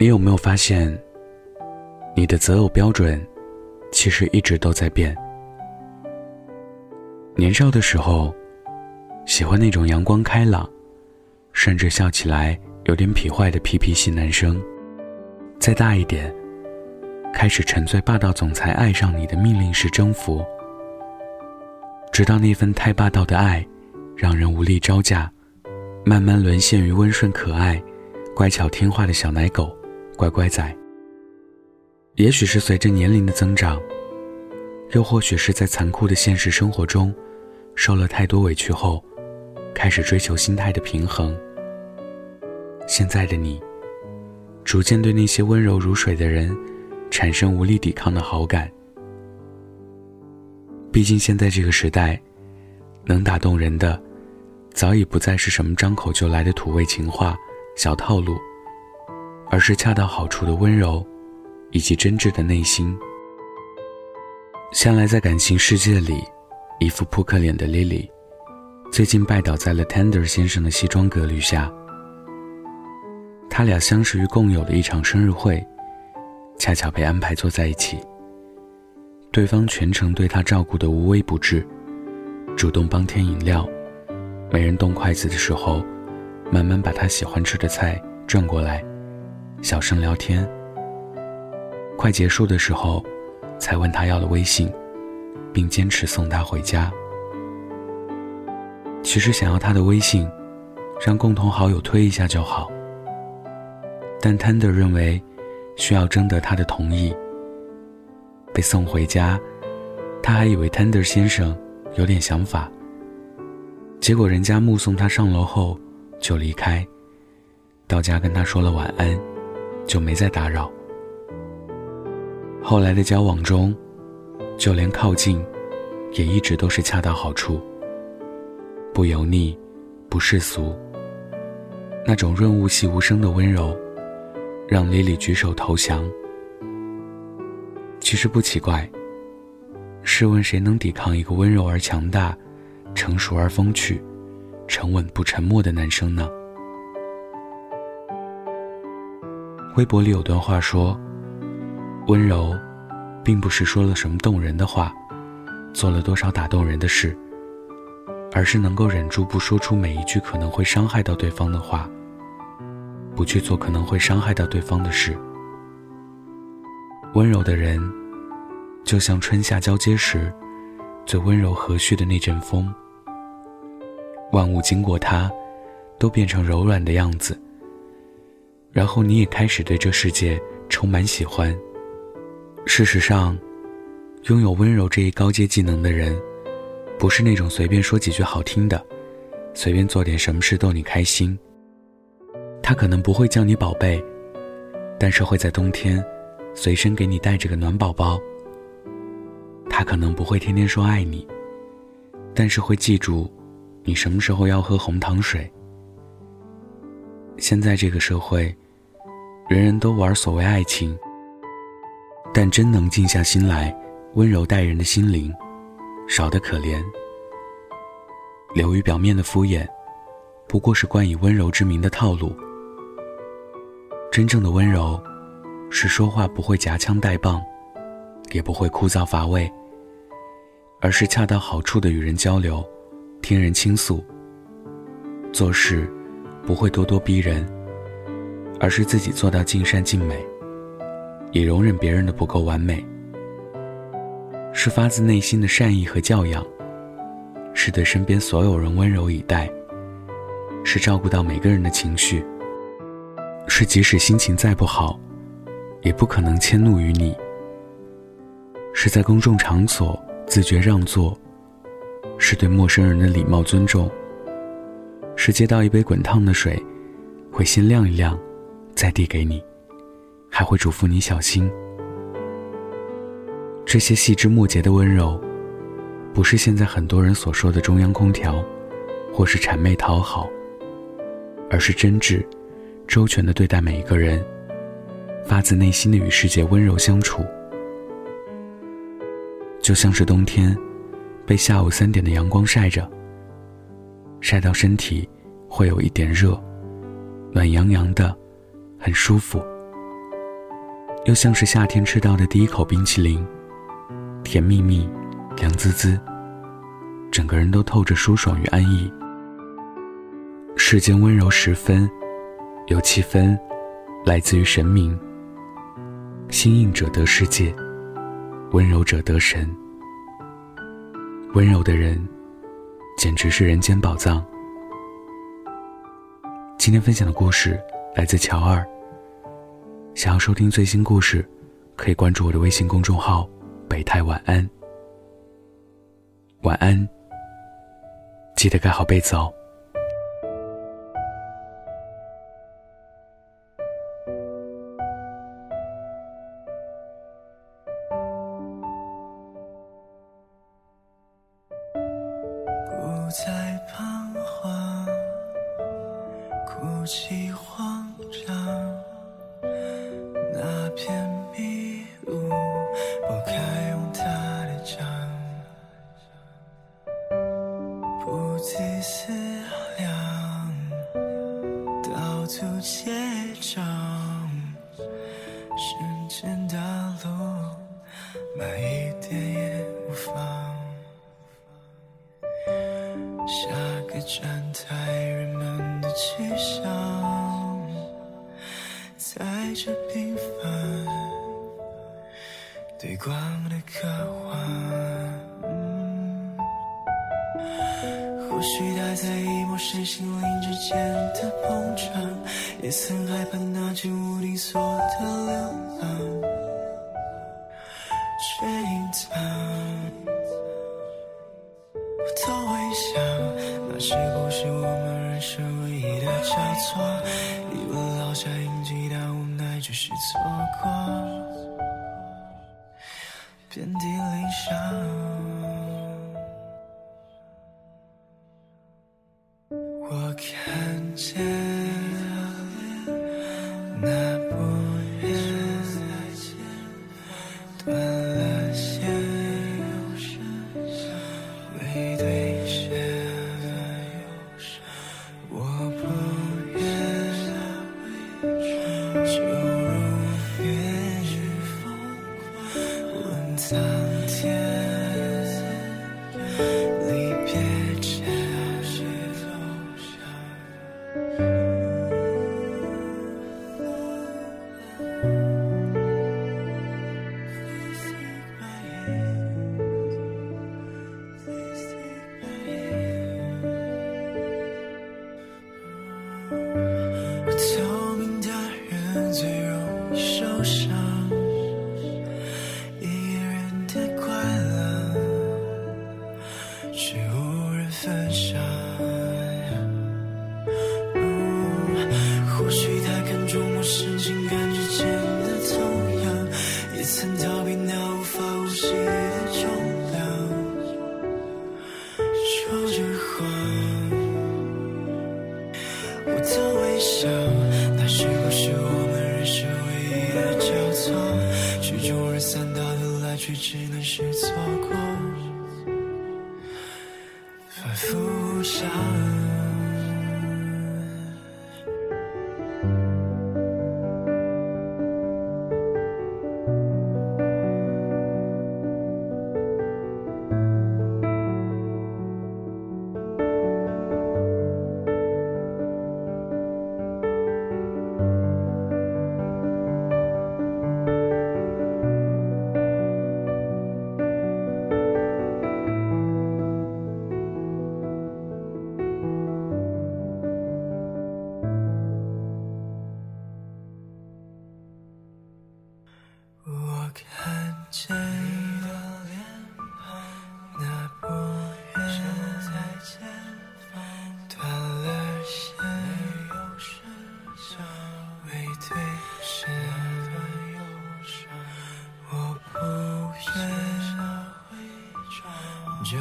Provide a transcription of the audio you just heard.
你有没有发现，你的择偶标准其实一直都在变？年少的时候，喜欢那种阳光开朗，甚至笑起来有点痞坏的皮皮系男生；再大一点，开始沉醉霸道总裁爱上你的命令式征服，直到那份太霸道的爱，让人无力招架，慢慢沦陷于温顺可爱、乖巧听话的小奶狗。乖乖仔。也许是随着年龄的增长，又或许是在残酷的现实生活中，受了太多委屈后，开始追求心态的平衡。现在的你，逐渐对那些温柔如水的人，产生无力抵抗的好感。毕竟现在这个时代，能打动人的，早已不再是什么张口就来的土味情话、小套路。而是恰到好处的温柔，以及真挚的内心。向来在感情世界里一副扑克脸的 Lily，最近拜倒在了 Tender 先生的西装革履下。他俩相识于共有的一场生日会，恰巧被安排坐在一起。对方全程对他照顾的无微不至，主动帮添饮料，没人动筷子的时候，慢慢把他喜欢吃的菜转过来。小声聊天，快结束的时候，才问他要了微信，并坚持送他回家。其实想要他的微信，让共同好友推一下就好。但 Tender 认为，需要征得他的同意。被送回家，他还以为 Tender 先生有点想法。结果人家目送他上楼后就离开，到家跟他说了晚安。就没再打扰。后来的交往中，就连靠近，也一直都是恰到好处，不油腻，不世俗。那种润物细无声的温柔，让莉莉举手投降。其实不奇怪。试问谁能抵抗一个温柔而强大、成熟而风趣、沉稳不沉默的男生呢？微博里有段话说：“温柔，并不是说了什么动人的话，做了多少打动人的事，而是能够忍住不说出每一句可能会伤害到对方的话，不去做可能会伤害到对方的事。温柔的人，就像春夏交接时最温柔和煦的那阵风，万物经过它，都变成柔软的样子。”然后你也开始对这世界充满喜欢。事实上，拥有温柔这一高阶技能的人，不是那种随便说几句好听的，随便做点什么事逗你开心。他可能不会叫你宝贝，但是会在冬天，随身给你带着个暖宝宝。他可能不会天天说爱你，但是会记住，你什么时候要喝红糖水。现在这个社会，人人都玩所谓爱情，但真能静下心来温柔待人的心灵，少得可怜。流于表面的敷衍，不过是冠以温柔之名的套路。真正的温柔，是说话不会夹枪带棒，也不会枯燥乏味，而是恰到好处的与人交流，听人倾诉，做事。不会咄咄逼人，而是自己做到尽善尽美，也容忍别人的不够完美。是发自内心的善意和教养，是对身边所有人温柔以待，是照顾到每个人的情绪，是即使心情再不好，也不可能迁怒于你。是在公众场所自觉让座，是对陌生人的礼貌尊重。是接到一杯滚烫的水，会先晾一晾，再递给你，还会嘱咐你小心。这些细枝末节的温柔，不是现在很多人所说的中央空调，或是谄媚讨好，而是真挚、周全的对待每一个人，发自内心的与世界温柔相处。就像是冬天，被下午三点的阳光晒着。晒到身体会有一点热，暖洋洋的，很舒服，又像是夏天吃到的第一口冰淇淋，甜蜜蜜，凉滋滋，整个人都透着舒爽与安逸。世间温柔十分，有七分来自于神明。心硬者得世界，温柔者得神。温柔的人，简直是人间宝藏。今天分享的故事来自乔二。想要收听最新故事，可以关注我的微信公众号“北太晚安”。晚安，记得盖好被子哦。不再彷徨，哭泣慌张。那片迷雾拨开用他的掌，不自思量，到处结账，带着平凡。对光的渴望。或许他在一抹视心灵之间的碰撞，也曾害怕那间无定锁的流浪，不想我看见你的脸庞，那不远在前方，断了线，没有声响，背对着的忧伤，我不愿就